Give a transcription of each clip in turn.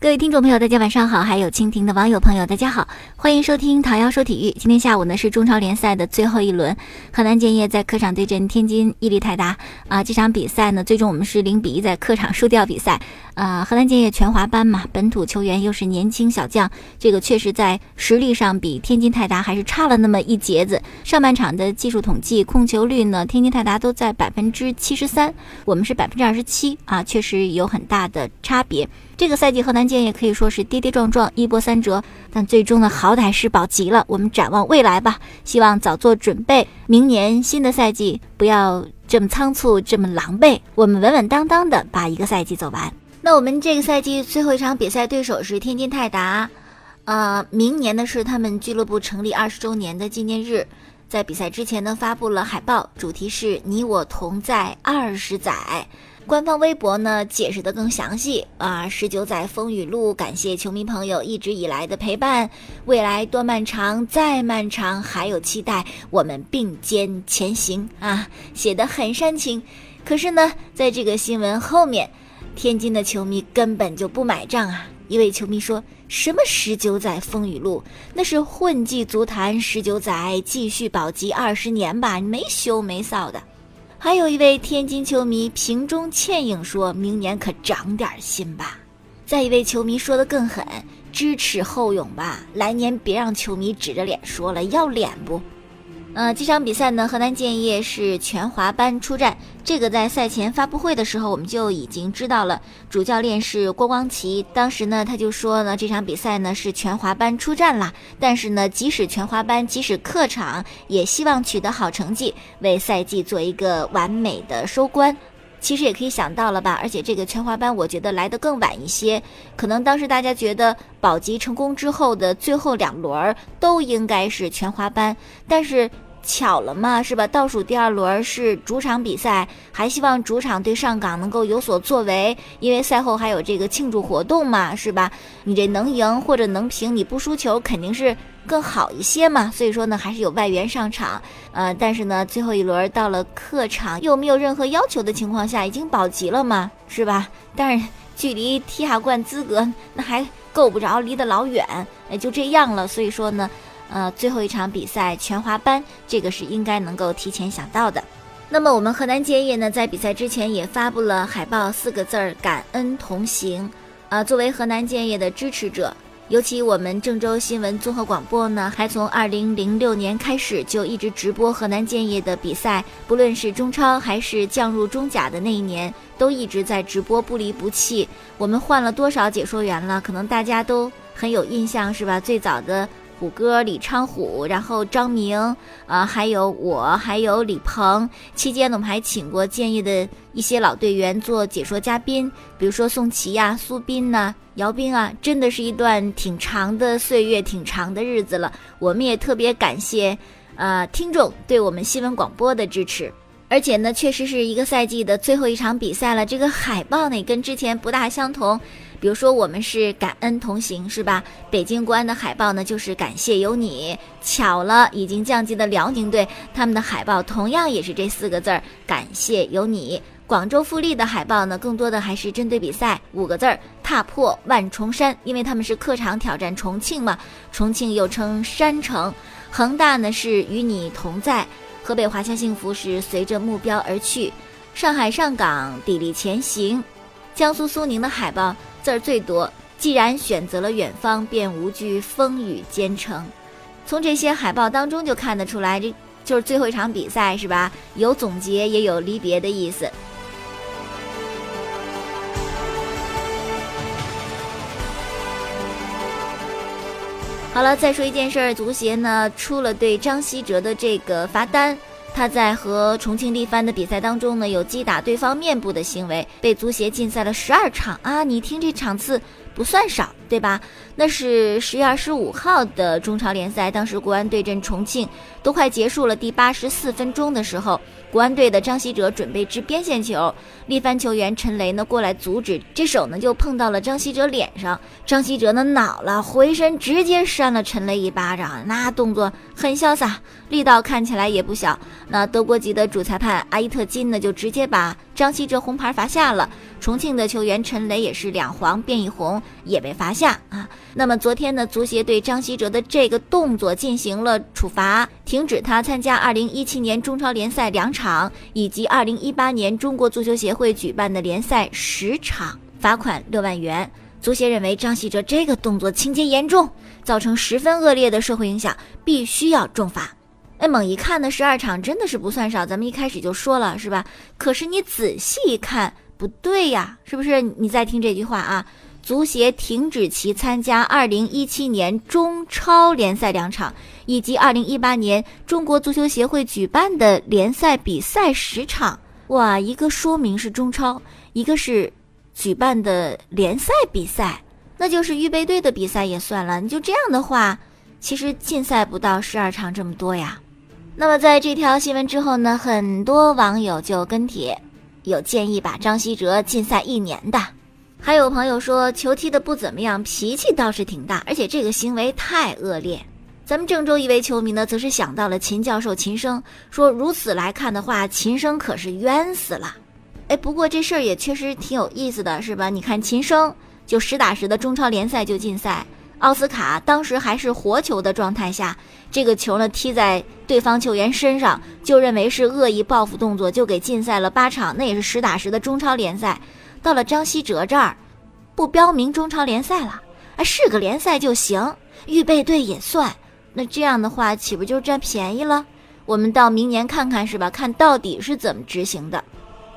各位听众朋友，大家晚上好！还有蜻蜓的网友朋友，大家好，欢迎收听唐瑶说体育。今天下午呢是中超联赛的最后一轮，河南建业在客场对阵天津伊利泰达啊。这场比赛呢，最终我们是零比一在客场输掉比赛。呃，河南建业全华班嘛，本土球员又是年轻小将，这个确实在实力上比天津泰达还是差了那么一截子。上半场的技术统计控球率呢，天津泰达都在百分之七十三，我们是百分之二十七啊，确实有很大的差别。这个赛季河南建业可以说是跌跌撞撞，一波三折，但最终呢，好歹是保级了。我们展望未来吧，希望早做准备，明年新的赛季不要这么仓促，这么狼狈，我们稳稳当当的把一个赛季走完。那我们这个赛季最后一场比赛对手是天津泰达，呃，明年呢是他们俱乐部成立二十周年的纪念日，在比赛之前呢发布了海报，主题是你我同在二十载。官方微博呢解释的更详细啊，十九载风雨路，感谢球迷朋友一直以来的陪伴，未来多漫长，再漫长，还有期待，我们并肩前行啊，写的很煽情。可是呢，在这个新闻后面。天津的球迷根本就不买账啊！一位球迷说什么“十九载风雨路”，那是混迹足坛十九载，继续保级二十年吧，没羞没臊的。还有一位天津球迷瓶中倩影说：“明年可长点心吧。”再一位球迷说的更狠：“知耻后勇吧，来年别让球迷指着脸说了，要脸不？”呃，这场比赛呢，河南建业是全华班出战。这个在赛前发布会的时候，我们就已经知道了，主教练是郭光奇。当时呢，他就说呢，这场比赛呢是全华班出战啦。但是呢，即使全华班，即使客场，也希望取得好成绩，为赛季做一个完美的收官。其实也可以想到了吧？而且这个全华班，我觉得来得更晚一些，可能当时大家觉得保级成功之后的最后两轮都应该是全华班，但是。巧了嘛，是吧？倒数第二轮是主场比赛，还希望主场对上港能够有所作为，因为赛后还有这个庆祝活动嘛，是吧？你这能赢或者能平，你不输球肯定是更好一些嘛。所以说呢，还是有外援上场，呃，但是呢，最后一轮到了客场，又没有任何要求的情况下，已经保级了嘛，是吧？但是距离踢亚冠资格那还够不着，离得老远，也就这样了。所以说呢。呃，最后一场比赛全华班，这个是应该能够提前想到的。那么我们河南建业呢，在比赛之前也发布了海报，四个字儿“感恩同行”。啊，作为河南建业的支持者，尤其我们郑州新闻综合广播呢，还从二零零六年开始就一直直播河南建业的比赛，不论是中超还是降入中甲的那一年，都一直在直播，不离不弃。我们换了多少解说员了？可能大家都很有印象，是吧？最早的。虎哥李昌虎，然后张明，啊，还有我，还有李鹏。期间呢，我们还请过建业的一些老队员做解说嘉宾，比如说宋琦呀、苏斌呐、姚斌啊，真的是一段挺长的岁月，挺长的日子了。我们也特别感谢，呃，听众对我们新闻广播的支持。而且呢，确实是一个赛季的最后一场比赛了。这个海报呢，跟之前不大相同。比如说，我们是感恩同行，是吧？北京国安的海报呢，就是感谢有你。巧了，已经降级的辽宁队，他们的海报同样也是这四个字儿：感谢有你。广州富力的海报呢，更多的还是针对比赛，五个字儿：踏破万重山。因为他们是客场挑战重庆嘛，重庆又称山城。恒大呢是与你同在，河北华夏幸福是随着目标而去，上海上港砥砺前行，江苏苏宁的海报。字儿最多，既然选择了远方，便无惧风雨兼程。从这些海报当中就看得出来，这就是最后一场比赛，是吧？有总结，也有离别的意思。好了，再说一件事儿，足协呢出了对张稀哲的这个罚单。他在和重庆力帆的比赛当中呢，有击打对方面部的行为，被足协禁赛了十二场啊！你听这场次不算少，对吧？那是十月二十五号的中超联赛，当时国安对阵重庆，都快结束了第八十四分钟的时候，国安队的张稀哲准备掷边线球，力帆球员陈雷呢过来阻止，这手呢就碰到了张稀哲脸上，张稀哲呢恼了，回身直接扇了陈雷一巴掌，那动作很潇洒，力道看起来也不小。那德国籍的主裁判阿伊特金呢就直接把张稀哲红牌罚下了。重庆的球员陈雷也是两黄变一红，也被罚下啊。那么昨天呢，足协对张稀哲的这个动作进行了处罚，停止他参加2017年中超联赛两场，以及2018年中国足球协会举办的联赛十场，罚款六万元。足协认为张稀哲这个动作情节严重，造成十分恶劣的社会影响，必须要重罚。哎，猛一看呢，十二场真的是不算少，咱们一开始就说了是吧？可是你仔细一看。不对呀，是不是？你再听这句话啊，足协停止其参加2017年中超联赛两场，以及2018年中国足球协会举办的联赛比赛十场。哇，一个说明是中超，一个是举办的联赛比赛，那就是预备队的比赛也算了。你就这样的话，其实禁赛不到十二场这么多呀。那么在这条新闻之后呢，很多网友就跟帖。有建议把张稀哲禁赛一年的，还有朋友说球踢的不怎么样，脾气倒是挺大，而且这个行为太恶劣。咱们郑州一位球迷呢，则是想到了秦教授秦升，说如此来看的话，秦升可是冤死了。哎，不过这事儿也确实挺有意思的，是吧？你看秦升就实打实的中超联赛就禁赛。奥斯卡当时还是活球的状态下，这个球呢踢在对方球员身上，就认为是恶意报复动作，就给禁赛了八场。那也是实打实的中超联赛。到了张稀哲这儿，不标明中超联赛了，啊，是个联赛就行，预备队也算。那这样的话，岂不就占便宜了？我们到明年看看是吧？看到底是怎么执行的。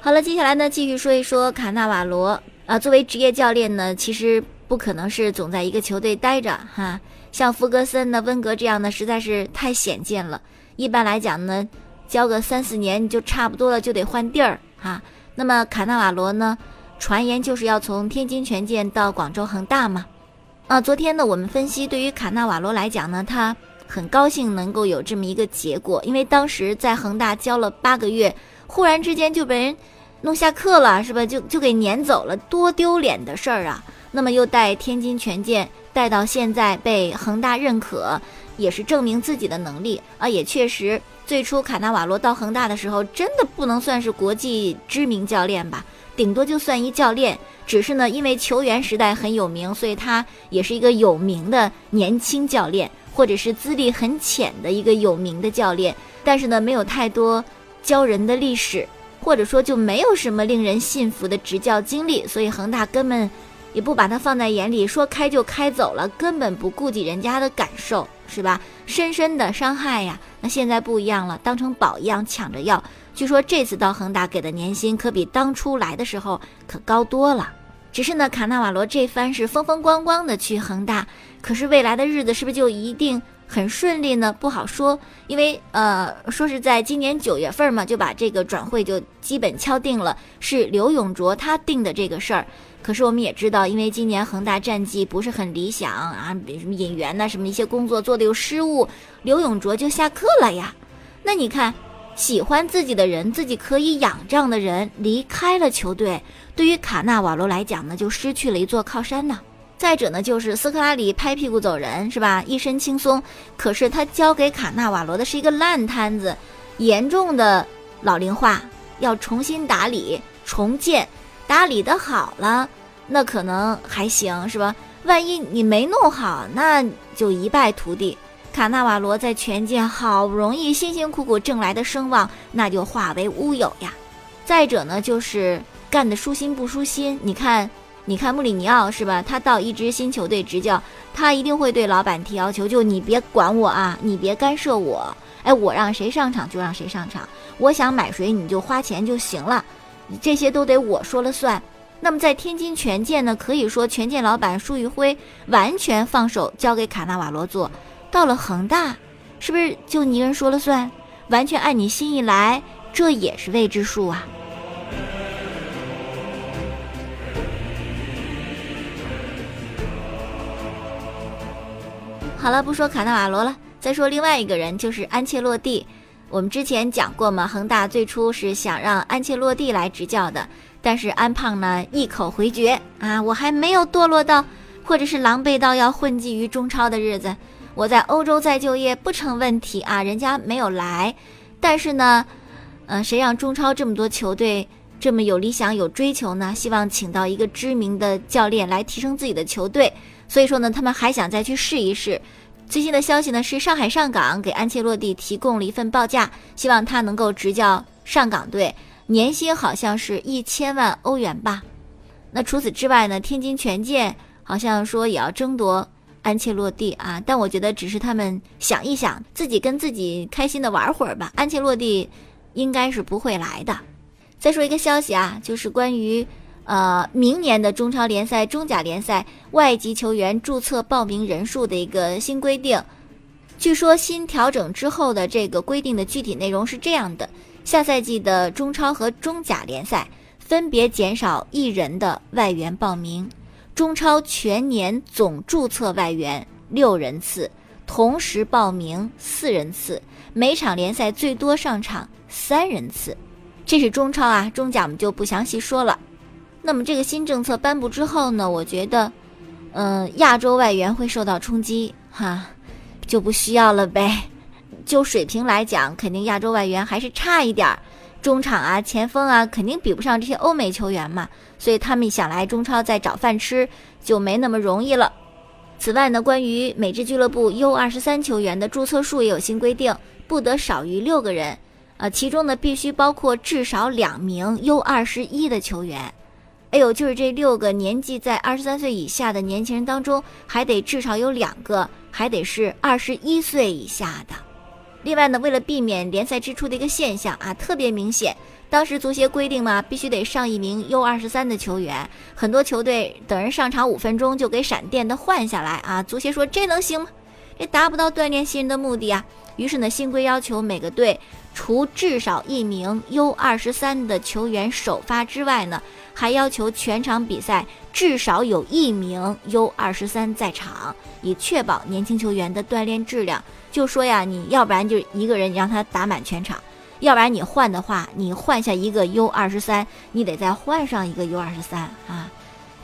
好了，接下来呢，继续说一说卡纳瓦罗啊，作为职业教练呢，其实。不可能是总在一个球队待着哈，像弗格森呢、温格这样的实在是太显见了。一般来讲呢，教个三四年就差不多了，就得换地儿哈。那么卡纳瓦罗呢，传言就是要从天津权健到广州恒大嘛。啊，昨天呢，我们分析对于卡纳瓦罗来讲呢，他很高兴能够有这么一个结果，因为当时在恒大教了八个月，忽然之间就被人弄下课了，是吧？就就给撵走了，多丢脸的事儿啊！那么又带天津权健带到现在被恒大认可，也是证明自己的能力啊！也确实，最初卡纳瓦罗到恒大的时候，真的不能算是国际知名教练吧，顶多就算一教练。只是呢，因为球员时代很有名，所以他也是一个有名的年轻教练，或者是资历很浅的一个有名的教练。但是呢，没有太多教人的历史，或者说就没有什么令人信服的执教经历，所以恒大根本。也不把他放在眼里，说开就开走了，根本不顾及人家的感受，是吧？深深的伤害呀。那现在不一样了，当成宝一样抢着要。据说这次到恒大给的年薪可比当初来的时候可高多了。只是呢，卡纳瓦罗这番是风风光光的去恒大，可是未来的日子是不是就一定很顺利呢？不好说，因为呃，说是在今年九月份嘛，就把这个转会就基本敲定了，是刘永卓他定的这个事儿。可是我们也知道，因为今年恒大战绩不是很理想啊，什么引援呐，什么一些工作做的有失误，刘永卓就下课了呀。那你看，喜欢自己的人，自己可以仰仗的人离开了球队，对于卡纳瓦罗来讲呢，就失去了一座靠山呢。再者呢，就是斯科拉里拍屁股走人是吧？一身轻松，可是他交给卡纳瓦罗的是一个烂摊子，严重的老龄化，要重新打理重建。打理的好了，那可能还行，是吧？万一你没弄好，那就一败涂地。卡纳瓦罗在权健好不容易辛辛苦苦挣来的声望，那就化为乌有呀。再者呢，就是干的舒心不舒心。你看，你看穆里尼奥是吧？他到一支新球队执教，他一定会对老板提要求，就你别管我啊，你别干涉我。哎，我让谁上场就让谁上场，我想买谁你就花钱就行了。这些都得我说了算。那么在天津权健呢，可以说权健老板舒玉辉完全放手交给卡纳瓦罗做。到了恒大，是不是就你一人说了算，完全按你心意来？这也是未知数啊。好了，不说卡纳瓦罗了，再说另外一个人，就是安切洛蒂。我们之前讲过嘛，恒大最初是想让安切洛蒂来执教的，但是安胖呢一口回绝啊，我还没有堕落到，或者是狼狈到要混迹于中超的日子，我在欧洲再就业不成问题啊，人家没有来，但是呢，嗯，谁让中超这么多球队这么有理想有追求呢？希望请到一个知名的教练来提升自己的球队，所以说呢，他们还想再去试一试。最新的消息呢是，上海上港给安切洛蒂提供了一份报价，希望他能够执教上港队，年薪好像是一千万欧元吧。那除此之外呢，天津权健好像说也要争夺安切洛蒂啊，但我觉得只是他们想一想，自己跟自己开心的玩会儿吧。安切洛蒂应该是不会来的。再说一个消息啊，就是关于。呃，明年的中超联赛、中甲联赛外籍球员注册报名人数的一个新规定，据说新调整之后的这个规定的具体内容是这样的：下赛季的中超和中甲联赛分别减少一人的外援报名，中超全年总注册外援六人次，同时报名四人次，每场联赛最多上场三人次。这是中超啊，中甲我们就不详细说了。那么这个新政策颁布之后呢，我觉得，嗯，亚洲外援会受到冲击，哈，就不需要了呗。就水平来讲，肯定亚洲外援还是差一点儿，中场啊、前锋啊，肯定比不上这些欧美球员嘛。所以他们想来中超再找饭吃，就没那么容易了。此外呢，关于美职俱乐部 U 二十三球员的注册数也有新规定，不得少于六个人，呃，其中呢必须包括至少两名 U 二十一的球员。哎呦，就是这六个年纪在二十三岁以下的年轻人当中，还得至少有两个，还得是二十一岁以下的。另外呢，为了避免联赛支出的一个现象啊，特别明显，当时足协规定嘛，必须得上一名 U 二十三的球员，很多球队等人上场五分钟就给闪电的换下来啊。足协说这能行吗？这达不到锻炼新人的目的啊。于是呢，新规要求每个队除至少一名 U 二十三的球员首发之外呢。还要求全场比赛至少有一名 U 二十三在场，以确保年轻球员的锻炼质量。就说呀，你要不然就一个人让他打满全场，要不然你换的话，你换下一个 U 二十三，你得再换上一个 U 二十三啊。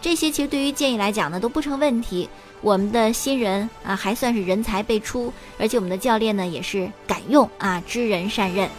这些其实对于建议来讲呢都不成问题。我们的新人啊还算是人才辈出，而且我们的教练呢也是敢用啊，知人善任。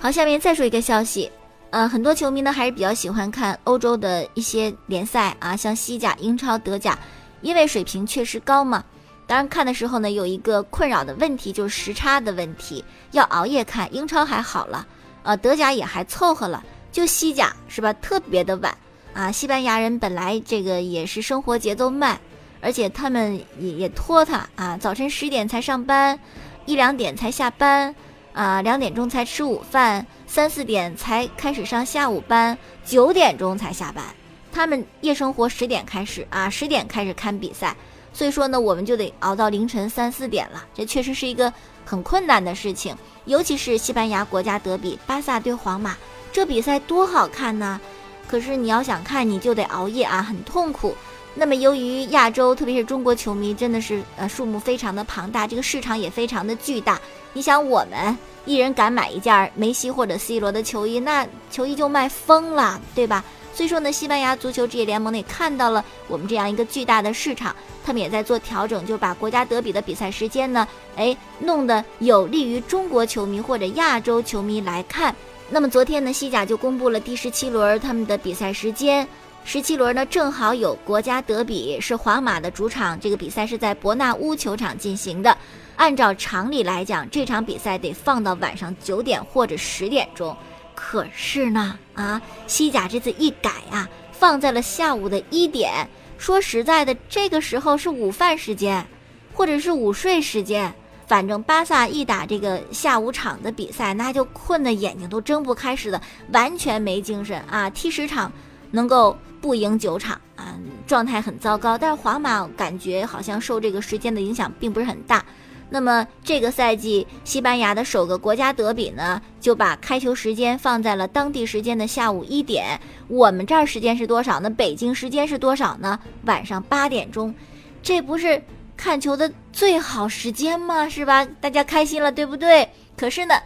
好，下面再说一个消息，呃，很多球迷呢还是比较喜欢看欧洲的一些联赛啊，像西甲、英超、德甲，因为水平确实高嘛。当然看的时候呢，有一个困扰的问题就是时差的问题，要熬夜看。英超还好了，呃，德甲也还凑合了，就西甲是吧？特别的晚啊。西班牙人本来这个也是生活节奏慢，而且他们也也拖沓啊，早晨十点才上班，一两点才下班。啊，两点钟才吃午饭，三四点才开始上下午班，九点钟才下班。他们夜生活十点开始啊，十点开始看比赛，所以说呢，我们就得熬到凌晨三四点了。这确实是一个很困难的事情，尤其是西班牙国家德比，巴萨对皇马，这比赛多好看呢！可是你要想看，你就得熬夜啊，很痛苦。那么由于亚洲，特别是中国球迷，真的是呃数目非常的庞大，这个市场也非常的巨大。你想，我们一人敢买一件梅西或者 C 罗的球衣，那球衣就卖疯了，对吧？所以说呢，西班牙足球职业联盟呢也看到了我们这样一个巨大的市场，他们也在做调整，就把国家德比的比赛时间呢，哎，弄得有利于中国球迷或者亚洲球迷来看。那么昨天呢，西甲就公布了第十七轮他们的比赛时间。十七轮呢，正好有国家德比，是皇马的主场。这个比赛是在伯纳乌球场进行的。按照常理来讲，这场比赛得放到晚上九点或者十点钟。可是呢，啊，西甲这次一改啊，放在了下午的一点。说实在的，这个时候是午饭时间，或者是午睡时间。反正巴萨一打这个下午场的比赛，那就困得眼睛都睁不开似的，完全没精神啊！踢十场能够。不赢九场啊，状态很糟糕。但是皇马感觉好像受这个时间的影响并不是很大。那么这个赛季西班牙的首个国家德比呢，就把开球时间放在了当地时间的下午一点。我们这儿时间是多少呢？北京时间是多少呢？晚上八点钟。这不是看球的最好时间吗？是吧？大家开心了，对不对？可是呢，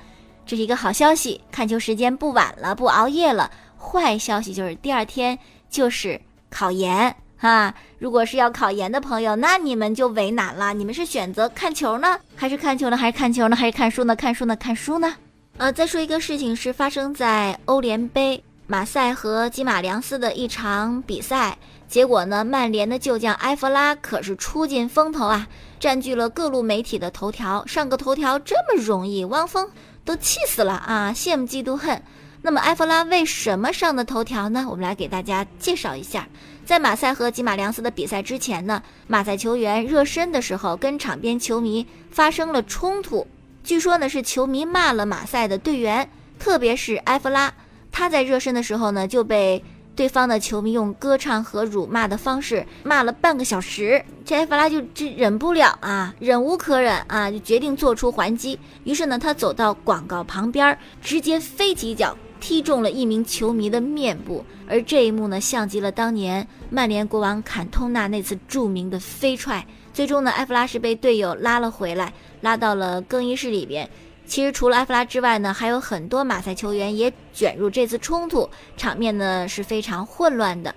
这是一个好消息，看球时间不晚了，不熬夜了。坏消息就是第二天就是考研。哈，如果是要考研的朋友，那你们就为难了。你们是选择看球呢，还是看球呢，还是看球呢，还是看书呢？看书呢？看书呢？呃，再说一个事情，是发生在欧联杯马赛和基马良斯的一场比赛。结果呢，曼联的旧将埃弗拉可是出尽风头啊，占据了各路媒体的头条，上个头条这么容易，汪峰都气死了啊，羡慕嫉妒恨。那么埃弗拉为什么上的头条呢？我们来给大家介绍一下。在马赛和吉马良斯的比赛之前呢，马赛球员热身的时候跟场边球迷发生了冲突。据说呢是球迷骂了马赛的队员，特别是埃弗拉。他在热身的时候呢就被对方的球迷用歌唱和辱骂的方式骂了半个小时。这埃弗拉就这忍不了啊，忍无可忍啊，就决定做出还击。于是呢，他走到广告旁边，直接飞起脚。踢中了一名球迷的面部，而这一幕呢，像极了当年曼联国王坎通纳那次著名的飞踹。最终呢，埃弗拉是被队友拉了回来，拉到了更衣室里边。其实除了埃弗拉之外呢，还有很多马赛球员也卷入这次冲突，场面呢是非常混乱的。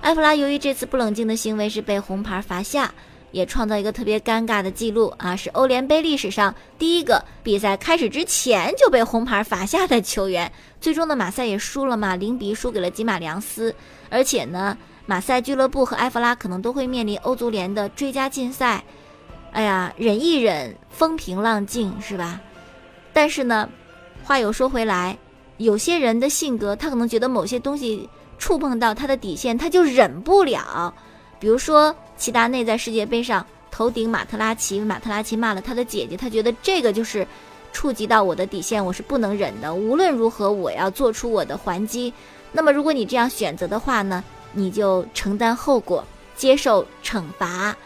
埃弗拉由于这次不冷静的行为，是被红牌罚下。也创造一个特别尴尬的记录啊，是欧联杯历史上第一个比赛开始之前就被红牌罚下的球员。最终的，马赛也输了嘛，零比输给了吉马良斯。而且呢，马赛俱乐部和埃弗拉可能都会面临欧足联的追加禁赛。哎呀，忍一忍，风平浪静是吧？但是呢，话又说回来，有些人的性格，他可能觉得某些东西触碰到他的底线，他就忍不了。比如说。齐达内在世界杯上头顶马特拉齐，马特拉齐骂了他的姐姐，他觉得这个就是触及到我的底线，我是不能忍的。无论如何，我要做出我的还击。那么，如果你这样选择的话呢，你就承担后果，接受惩罚。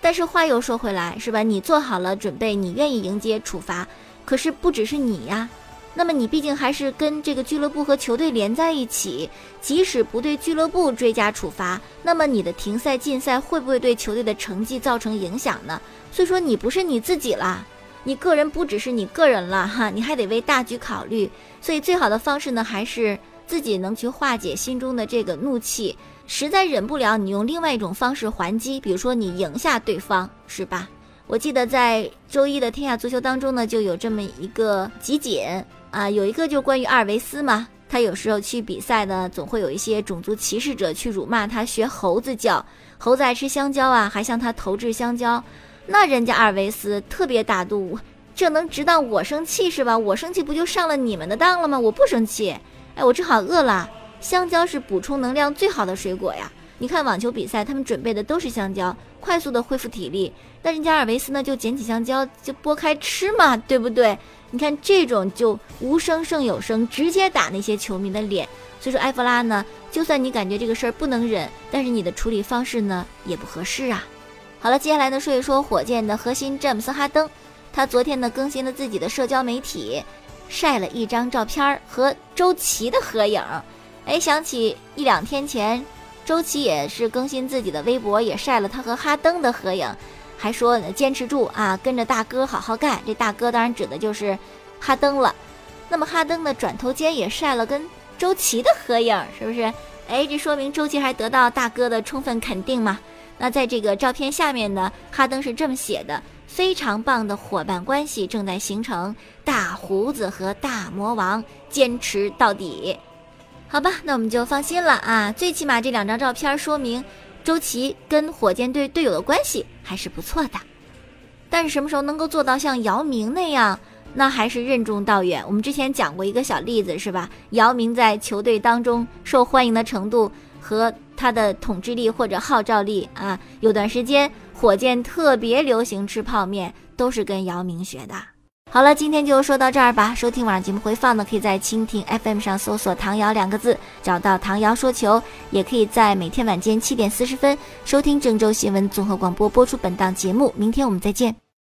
但是话又说回来，是吧？你做好了准备，你愿意迎接处罚，可是不只是你呀。那么你毕竟还是跟这个俱乐部和球队连在一起，即使不对俱乐部追加处罚，那么你的停赛禁赛会不会对球队的成绩造成影响呢？所以说你不是你自己啦，你个人不只是你个人了哈，你还得为大局考虑。所以最好的方式呢，还是自己能去化解心中的这个怒气。实在忍不了，你用另外一种方式还击，比如说你赢下对方，是吧？我记得在周一的天下足球当中呢，就有这么一个集锦。啊，有一个就关于阿尔维斯嘛，他有时候去比赛呢，总会有一些种族歧视者去辱骂他，学猴子叫，猴子爱吃香蕉啊，还向他投掷香蕉。那人家阿尔维斯特别大度，这能值当我生气是吧？我生气不就上了你们的当了吗？我不生气，哎，我正好饿了，香蕉是补充能量最好的水果呀。你看网球比赛，他们准备的都是香蕉，快速的恢复体力。但人家阿尔维斯呢，就捡起香蕉就剥开吃嘛，对不对？你看这种就无声胜有声，直接打那些球迷的脸。所以说，埃弗拉呢，就算你感觉这个事儿不能忍，但是你的处理方式呢也不合适啊。好了，接下来呢说一说火箭的核心詹姆斯哈登，他昨天呢更新了自己的社交媒体，晒了一张照片和周琦的合影。哎，想起一两天前，周琦也是更新自己的微博，也晒了他和哈登的合影。还说坚持住啊，跟着大哥好好干。这大哥当然指的就是哈登了。那么哈登呢，转头间也晒了跟周琦的合影，是不是？哎，这说明周琦还得到大哥的充分肯定嘛？那在这个照片下面呢，哈登是这么写的：非常棒的伙伴关系正在形成，大胡子和大魔王坚持到底。好吧，那我们就放心了啊。最起码这两张照片说明。周琦跟火箭队队友的关系还是不错的，但是什么时候能够做到像姚明那样，那还是任重道远。我们之前讲过一个小例子，是吧？姚明在球队当中受欢迎的程度和他的统治力或者号召力啊，有段时间火箭特别流行吃泡面，都是跟姚明学的。好了，今天就说到这儿吧。收听晚上节目回放呢，可以在蜻蜓 FM 上搜索“唐瑶”两个字，找到唐瑶说球；也可以在每天晚间七点四十分收听郑州新闻综合广播播出本档节目。明天我们再见。